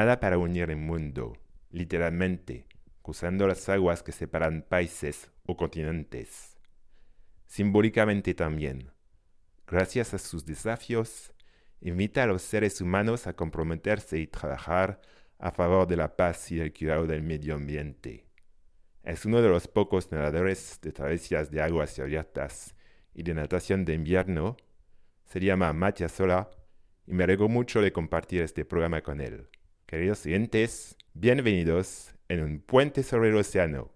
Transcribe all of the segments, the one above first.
nada para unir el mundo, literalmente, cruzando las aguas que separan países o continentes. Simbólicamente también, gracias a sus desafíos, invita a los seres humanos a comprometerse y trabajar a favor de la paz y el cuidado del medio ambiente. Es uno de los pocos nadadores de travesías de aguas abiertas y de natación de invierno. Se llama Matías Sola y me alegro mucho de compartir este programa con él. Queridos oyentes, bienvenidos en un puente sobre el océano.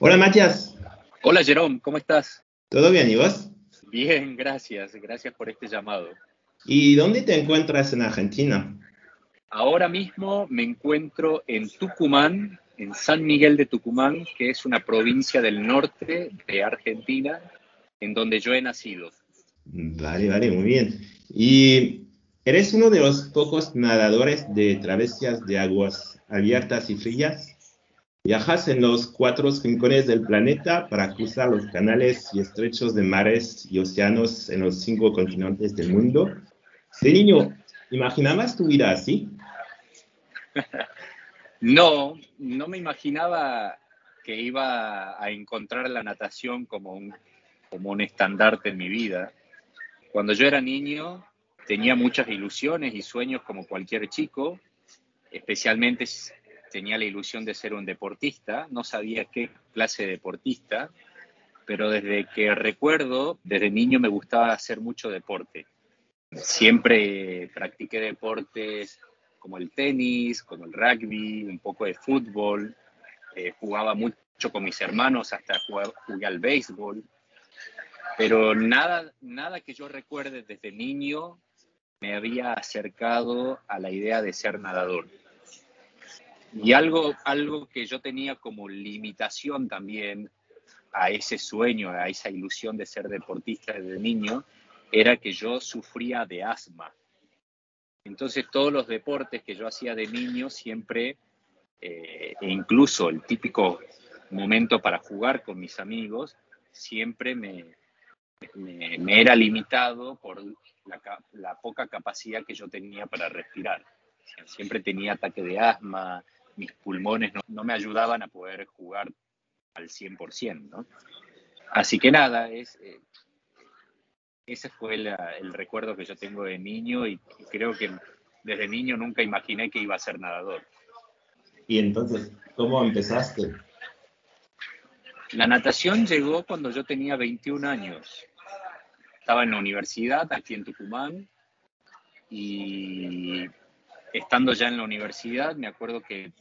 Hola Matías. Hola Jerome, ¿cómo estás? ¿Todo bien y vos? Bien, gracias, gracias por este llamado. ¿Y dónde te encuentras en Argentina? Ahora mismo me encuentro en Tucumán, en San Miguel de Tucumán, que es una provincia del norte de Argentina, en donde yo he nacido. Vale, vale, muy bien. ¿Y eres uno de los pocos nadadores de travesías de aguas abiertas y frías? Viajas en los cuatro rincones del planeta para cruzar los canales y estrechos de mares y océanos en los cinco continentes del mundo. De niño, ¿imaginabas tu vida así? no, no me imaginaba que iba a encontrar la natación como un, como un estandarte en mi vida. Cuando yo era niño tenía muchas ilusiones y sueños como cualquier chico, especialmente tenía la ilusión de ser un deportista, no sabía qué clase de deportista, pero desde que recuerdo, desde niño me gustaba hacer mucho deporte. Siempre practiqué deportes como el tenis, como el rugby, un poco de fútbol, eh, jugaba mucho con mis hermanos, hasta jugué al béisbol, pero nada, nada que yo recuerde desde niño me había acercado a la idea de ser nadador. Y algo, algo que yo tenía como limitación también a ese sueño, a esa ilusión de ser deportista desde niño, era que yo sufría de asma. Entonces todos los deportes que yo hacía de niño siempre, eh, e incluso el típico momento para jugar con mis amigos, siempre me, me, era limitado por la, poca capacidad que yo tenía para respirar. Siempre tenía ataque de asma, mis pulmones no, me ayudaban a poder jugar al 100%, ¿no? Así que nada, es, eh, ese fue el recuerdo que yo tengo de niño y, creo que desde niño nunca imaginé que iba a ser nadador. ¿Y entonces cómo empezaste? La natación llegó cuando yo tenía 21 años. Estaba en la universidad aquí en Tucumán y estando ya en la universidad me acuerdo que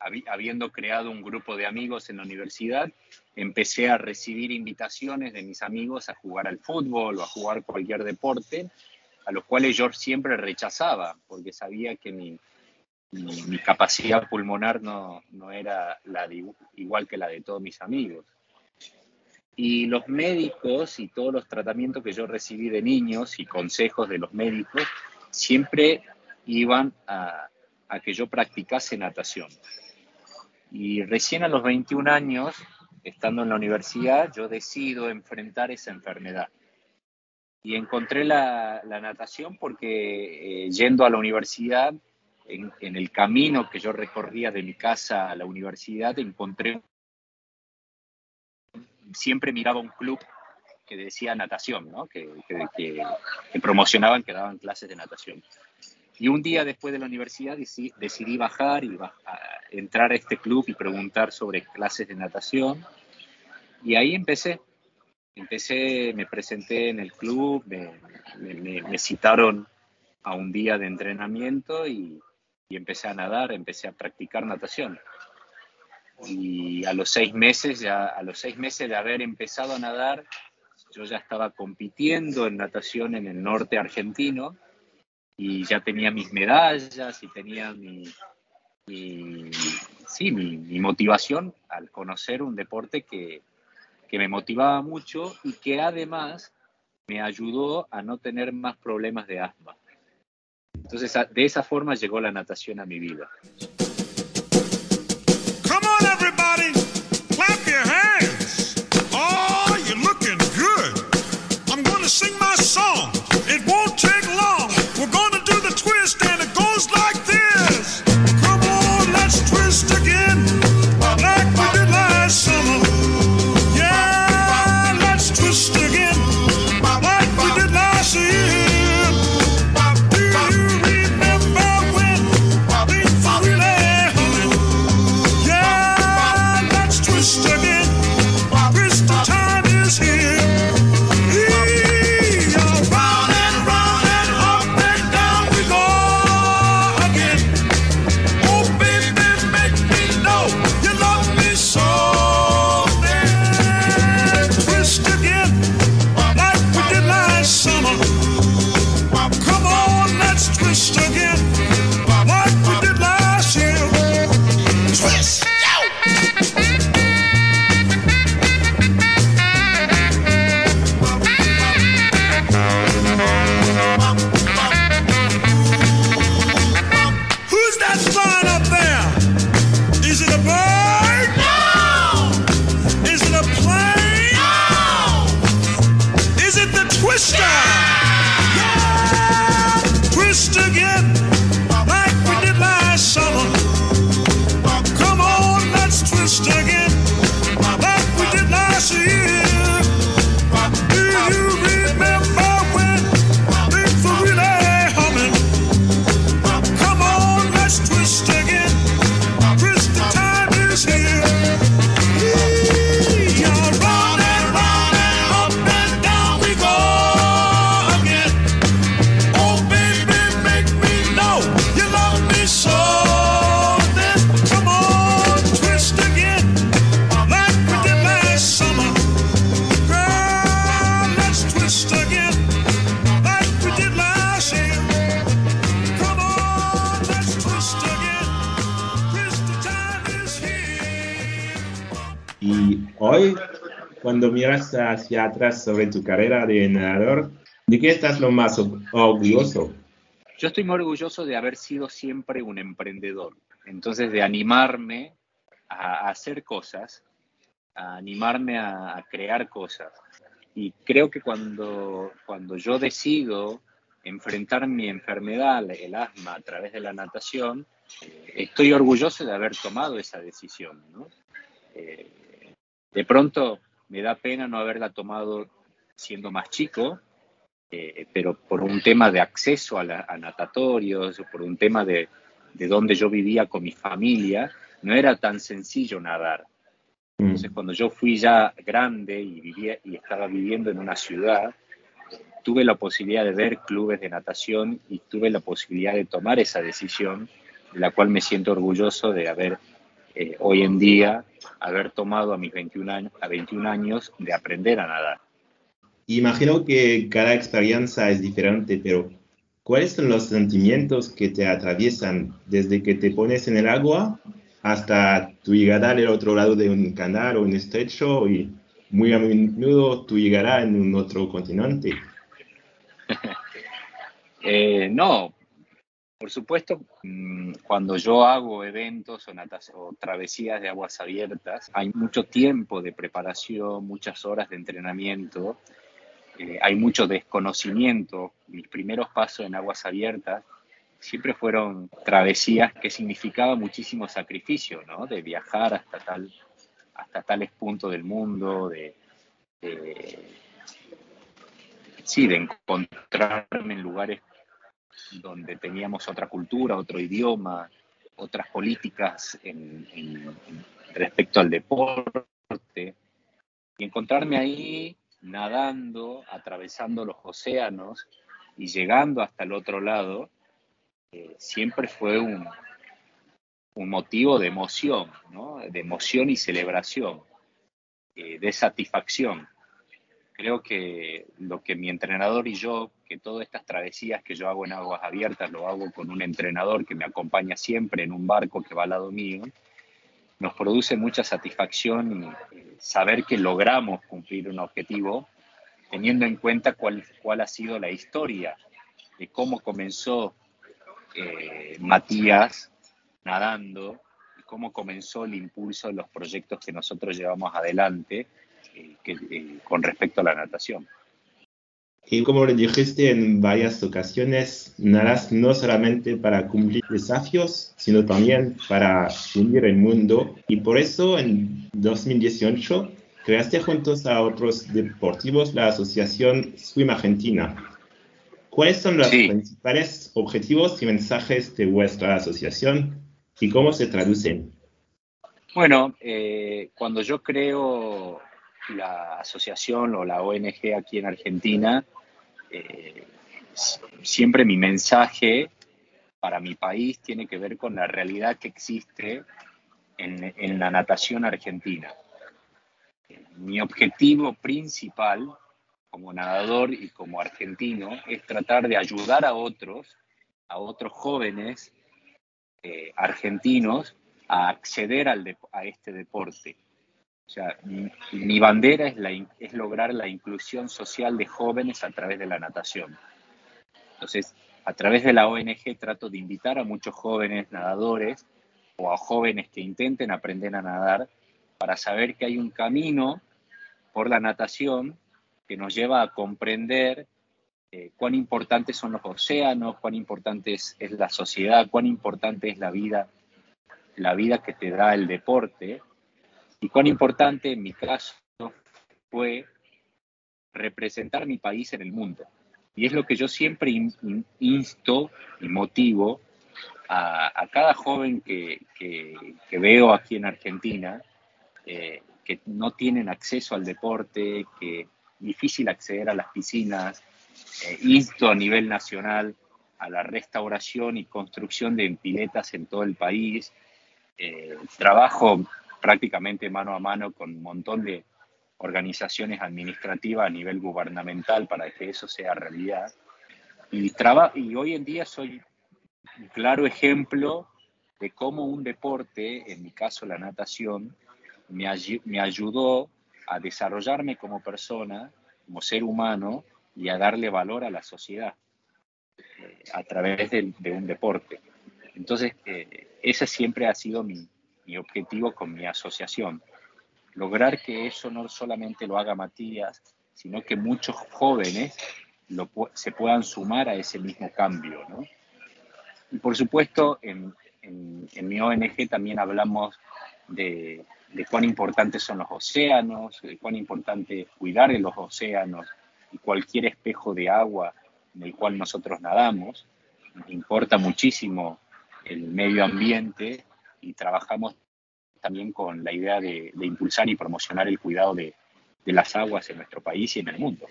habiendo creado un grupo de amigos en la universidad, empecé a recibir invitaciones de mis amigos a jugar al fútbol o a jugar cualquier deporte, a los cuales yo siempre rechazaba, porque sabía que mi, mi, capacidad pulmonar no, no era la igual que la de todos mis amigos. Y los médicos y todos los tratamientos que yo recibí de niños y consejos de los médicos siempre iban a, a que yo practicase natación. Y recién a los 21 años, estando en la universidad, yo decido enfrentar esa enfermedad. Y encontré la, natación porque eh, yendo a la universidad, en, el camino que yo recorría de mi casa a la universidad, encontré, siempre miraba un club que decía natación, ¿no? que, que, que promocionaban, que daban clases de natación. Y un día después de la universidad decidí bajar y entrar a este club y preguntar sobre clases de natación. Y ahí empecé. Empecé, me presenté en el club, me, citaron a un día de entrenamiento y, empecé a nadar, empecé a practicar natación. Y a los seis meses, ya, a los seis meses de haber empezado a nadar, yo ya estaba compitiendo en natación en el norte argentino y ya tenía mis medallas y tenía mi, sí, mi, motivación al conocer un deporte que, que me motivaba mucho y que además me ayudó a no tener más problemas de asma. Entonces, de esa forma llegó la natación a mi vida. Miras hacia atrás sobre tu carrera de nadador, ¿de qué estás lo más orgulloso? Yo estoy muy orgulloso de haber sido siempre un emprendedor. Entonces, de animarme a hacer cosas, a animarme a, crear cosas. Y creo que cuando, cuando yo decido enfrentar mi enfermedad, el asma, a través de la natación, eh, estoy orgulloso de haber tomado esa decisión. Eh, de pronto me da pena no haberla tomado siendo más chico, eh, pero por un tema de acceso a, natatorios, por un tema de, de dónde yo vivía con mi familia, no era tan sencillo nadar. Mm. Entonces, cuando yo fui ya grande y, vivía, y estaba viviendo en una ciudad, tuve la posibilidad de ver clubes de natación y tuve la posibilidad de tomar esa decisión, de la cual me siento orgulloso de haber eh, hoy en día haber tomado a mis 21 años, a 21 años de aprender a nadar. Imagino que cada experiencia es diferente, pero ¿cuáles son los sentimientos que te atraviesan desde que te pones en el agua hasta tu llegada al otro lado de un canal o un estrecho y muy a menudo tu llegará en un otro continente? eh, no, por supuesto, mm, cuando yo hago eventos o, o, travesías de aguas abiertas, hay mucho tiempo de preparación, muchas horas de entrenamiento, eh, hay mucho desconocimiento. Mis primeros pasos en aguas abiertas siempre fueron travesías que significaban muchísimo sacrificio, ¿no? De viajar hasta, tal, hasta tales puntos del mundo, de sí, de encontrarme en lugares donde teníamos otra cultura, otro idioma, otras políticas en, respecto al deporte. Y encontrarme ahí nadando, atravesando los océanos y llegando hasta el otro lado, eh, siempre fue un, motivo de emoción, de emoción y celebración, eh, de satisfacción creo que lo que mi entrenador y yo, que todas estas travesías que yo hago en aguas abiertas, lo hago con un entrenador que me acompaña siempre en un barco que va al lado mío, nos produce mucha satisfacción y saber que logramos cumplir un objetivo teniendo en cuenta cuál, cuál ha sido la historia de cómo comenzó eh, Matías nadando y cómo comenzó el impulso de los proyectos que nosotros llevamos adelante eh, eh, con respecto a la natación. Y como le dijiste en varias ocasiones, nadas no solamente para cumplir desafíos, sino también para unir el mundo. Y por eso en 2018 creaste juntos a otros deportivos la asociación Swim Argentina. ¿Cuáles son los principales objetivos y mensajes de vuestra asociación y cómo se traducen? Bueno, eh, cuando yo creo la asociación o la ONG aquí en Argentina, eh, siempre mi mensaje para mi país tiene que ver con la realidad que existe en, la natación argentina. Mi objetivo principal como nadador y como argentino es tratar de ayudar a otros, a otros jóvenes eh, argentinos a acceder a este deporte mi, bandera es, es lograr la inclusión social de jóvenes a través de la natación. Entonces, a través de la ONG trato de invitar a muchos jóvenes nadadores o a jóvenes que intenten aprender a nadar para saber que hay un camino por la natación que nos lleva a comprender eh, cuán importantes son los océanos, cuán importante es, la sociedad, cuán importante es la vida, la vida que te da el deporte, y cuán importante en mi caso fue representar mi país en el mundo. Y es lo que yo siempre insto y motivo a, cada joven que, veo aquí en Argentina, eh, que no tienen acceso al deporte, que es difícil acceder a las piscinas, eh, insto a nivel nacional a la restauración y construcción de piletas en todo el país. Eh, trabajo prácticamente mano a mano con un montón de organizaciones administrativas a nivel gubernamental para que eso sea realidad. Y, y hoy en día soy un claro ejemplo de cómo un deporte, en mi caso la natación, me, me ayudó a desarrollarme como persona, como ser humano, y a darle valor a la sociedad eh, a través de, un deporte. Entonces, eh, ese siempre ha sido mi, mi, objetivo con mi asociación. Lograr que eso no solamente lo haga Matías, sino que muchos jóvenes lo, se puedan sumar a ese mismo cambio. ¿no? Y por supuesto, en, mi ONG también hablamos de, cuán importantes son los océanos, de cuán importante es cuidar de los océanos, y cualquier espejo de agua en el cual nosotros nadamos. Importa muchísimo el medio ambiente y trabajamos también con la idea de, impulsar y promocionar el cuidado de, las aguas en nuestro país y en el mundo.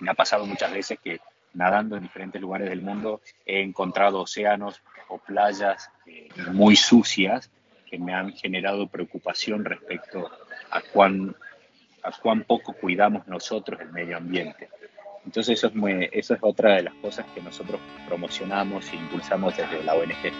Me ha pasado muchas veces que nadando en diferentes lugares del mundo he encontrado océanos o playas eh, muy sucias que me han generado preocupación respecto a cuán a cuán poco cuidamos nosotros el medio ambiente. Entonces eso es, muy, eso es otra de las cosas que nosotros promocionamos e impulsamos desde la ONG.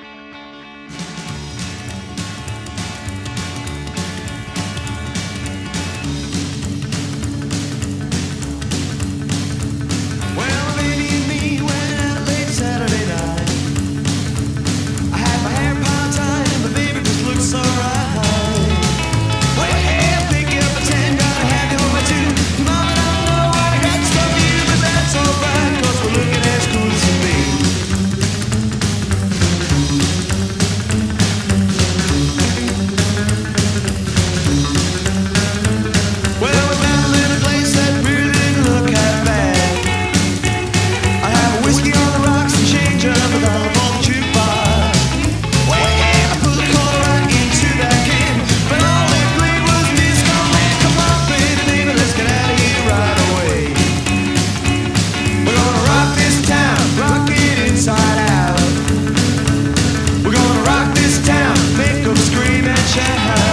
enxergar.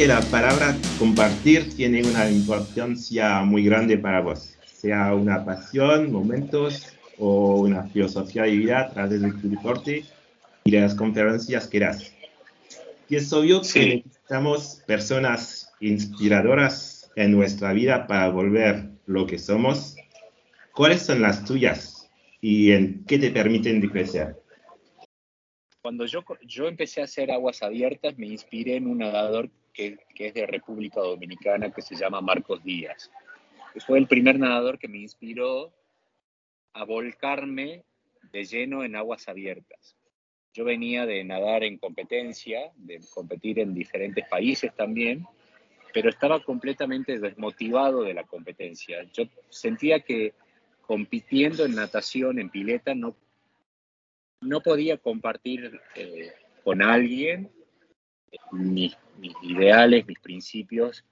Que la palabra compartir tiene una importancia muy grande para vos, sea una pasión, momentos o una filosofía de vida a través de tu deporte y las conferencias que das. Y es obvio que necesitamos personas inspiradoras en nuestra vida para volver lo que somos. ¿Cuáles son las tuyas? y en qué te permiten de crecer? Cuando yo, yo empecé a hacer aguas abiertas, me inspiré en un nadador que, es de República Dominicana que se llama Marcos Díaz. Fue el primer nadador que me inspiró a volcarme de lleno en aguas abiertas. Yo venía de nadar en competencia, de competir en diferentes países también, pero estaba completamente desmotivado de la competencia. Yo sentía que compitiendo en natación, en pileta, no, no podía compartir eh, con alguien mis, ideales, mis principios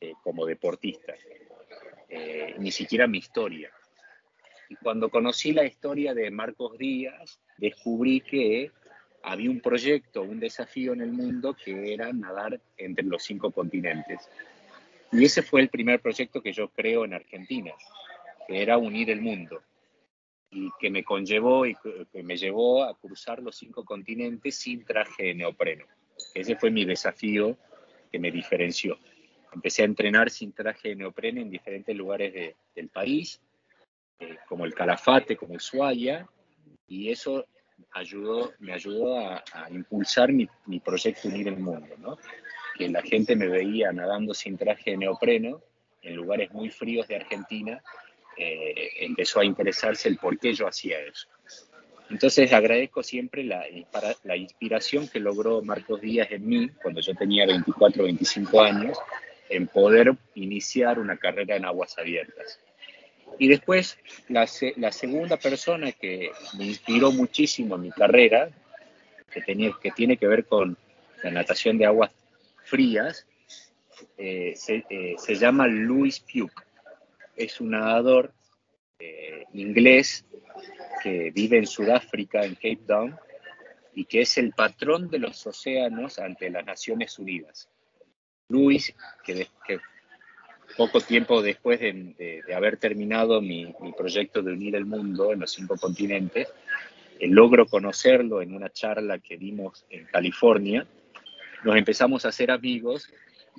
eh, como deportista, eh, ni siquiera mi historia. Y cuando conocí la historia de Marcos Díaz, descubrí que había un proyecto, un desafío en el mundo que era nadar entre los cinco continentes. Y ese fue el primer proyecto que yo creo en Argentina, que era unir el mundo y que me conllevó y que me llevó a cruzar los cinco continentes sin traje de neopreno. Ese fue mi desafío que me diferenció. Empecé a entrenar sin traje de neopreno en diferentes lugares del país, eh, como el Calafate, como Ushuaia, y eso me ayudó a, impulsar mi, mi, proyecto Unir el Mundo, que la gente me veía nadando sin traje de neopreno en lugares muy fríos de Argentina, eh, empezó a interesarse el por qué yo hacía eso. Entonces agradezco siempre la, la inspiración que logró Marcos Díaz en mí cuando yo tenía 24 o 25 años en poder iniciar una carrera en aguas abiertas. Y después, la, segunda persona que me inspiró muchísimo en mi carrera, que, tiene que ver con la natación de aguas frías, eh, eh, se, llama Louis Pugh. Es un nadador eh, inglés que vive en Sudáfrica, en Cape Town, y que es el patrón de los océanos ante las Naciones Unidas. Louis, que, que poco tiempo después de, haber terminado mi, proyecto de unir el mundo en los cinco continentes, eh, logro conocerlo en una charla que dimos en California. Nos empezamos a hacer amigos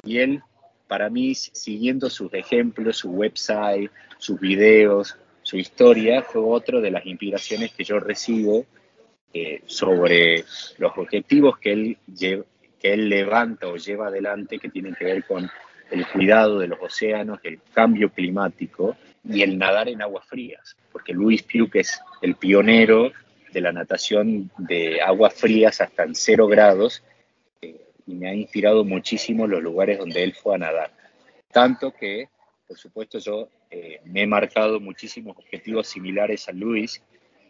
y él, para mí, siguiendo sus ejemplos, su website, sus videos, su historia, fue otro de las inspiraciones que yo recibo eh, sobre los objetivos que él, levanta o lleva adelante que tienen que ver con el cuidado de los océanos, el cambio climático y el nadar en aguas frías, porque Luis Pugh es el pionero de la natación de aguas frías hasta en cero grados eh, y me ha inspirado muchísimo los lugares donde él fue a nadar. Tanto que, por supuesto, yo eh, me he marcado muchísimos objetivos similares a Luis,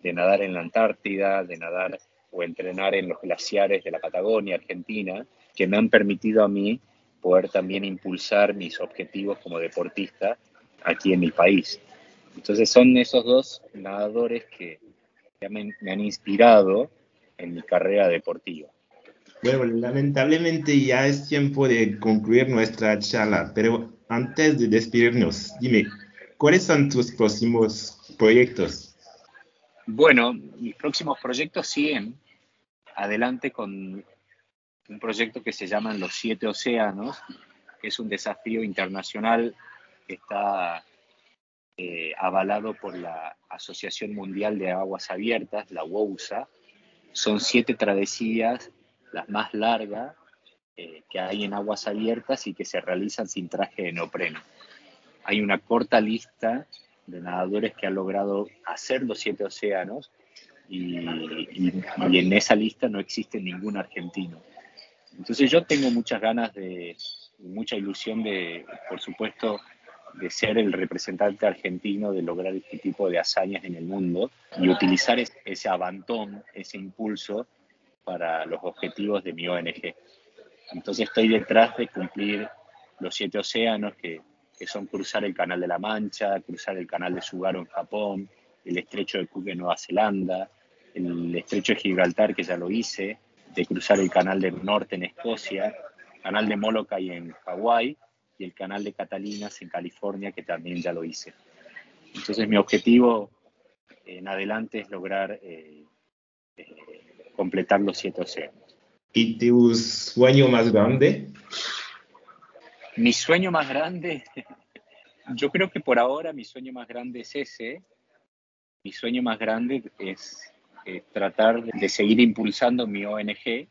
de nadar en la Antártida, de nadar o entrenar en los glaciares de la Patagonia, Argentina, que me han permitido a mí poder también impulsar mis objetivos como deportista aquí en mi país. Entonces son esos dos nadadores que me, han inspirado en mi carrera deportiva. Bueno, lamentablemente ya es tiempo de concluir nuestra charla, pero antes de despedirnos, dime, ¿cuáles son tus próximos proyectos? Bueno, mis próximos proyectos siguen adelante con un proyecto que se llama Los Siete Océanos, que es un desafío internacional que está eh, avalado por la Asociación Mundial de Aguas Abiertas, la WOUSA. Son siete travesías, las más largas eh, que hay en aguas abiertas y que se realizan sin traje de neopreno. Hay una corta lista de nadadores que han logrado hacer los siete océanos y, y en esa lista no existe ningún argentino. Entonces yo tengo muchas ganas de, mucha ilusión de, por supuesto, de ser el representante argentino, de lograr este tipo de hazañas en el mundo y utilizar ese avantón, ese impulso para los objetivos de mi ONG. Entonces estoy detrás de cumplir los siete océanos que, que son cruzar el Canal de la Mancha, cruzar el Canal de Sugaro en Japón, el Estrecho de Cook en Nueva Zelanda, el Estrecho de Gibraltar que ya lo hice, de cruzar el canal del norte en Escocia, canal de Molokai en Hawái y el canal de Catalinas en California, que también ya lo hice. Entonces mi objetivo en adelante es lograr eh, eh, completar los siete océanos. ¿Y tu sueño más grande? Mi sueño más grande, yo creo que por ahora mi sueño más grande es ese. Mi sueño más grande es eh, tratar de seguir impulsando mi ONG,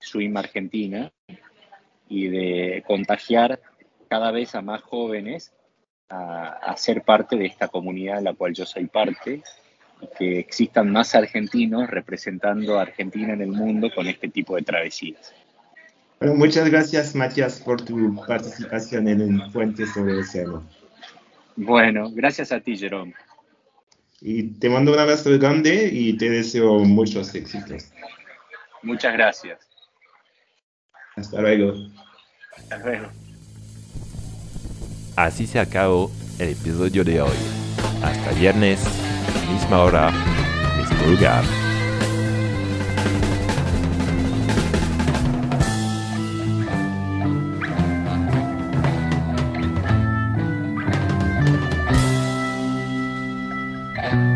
Swim Argentina, y de contagiar cada vez a más jóvenes a, ser parte de esta comunidad en la cual yo soy parte y que existan más argentinos representando a Argentina en el mundo con este tipo de travesías. Bueno, muchas gracias, Matías, por tu participación en el Puente sobre el Océano. Bueno, gracias a ti, Jerome. Y te mando un abrazo grande y te deseo muchos éxitos. Muchas gracias. Hasta luego. Hasta luego. Así se acabó el episodio de hoy. Hasta viernes, misma hora, mismo lugar. Okay.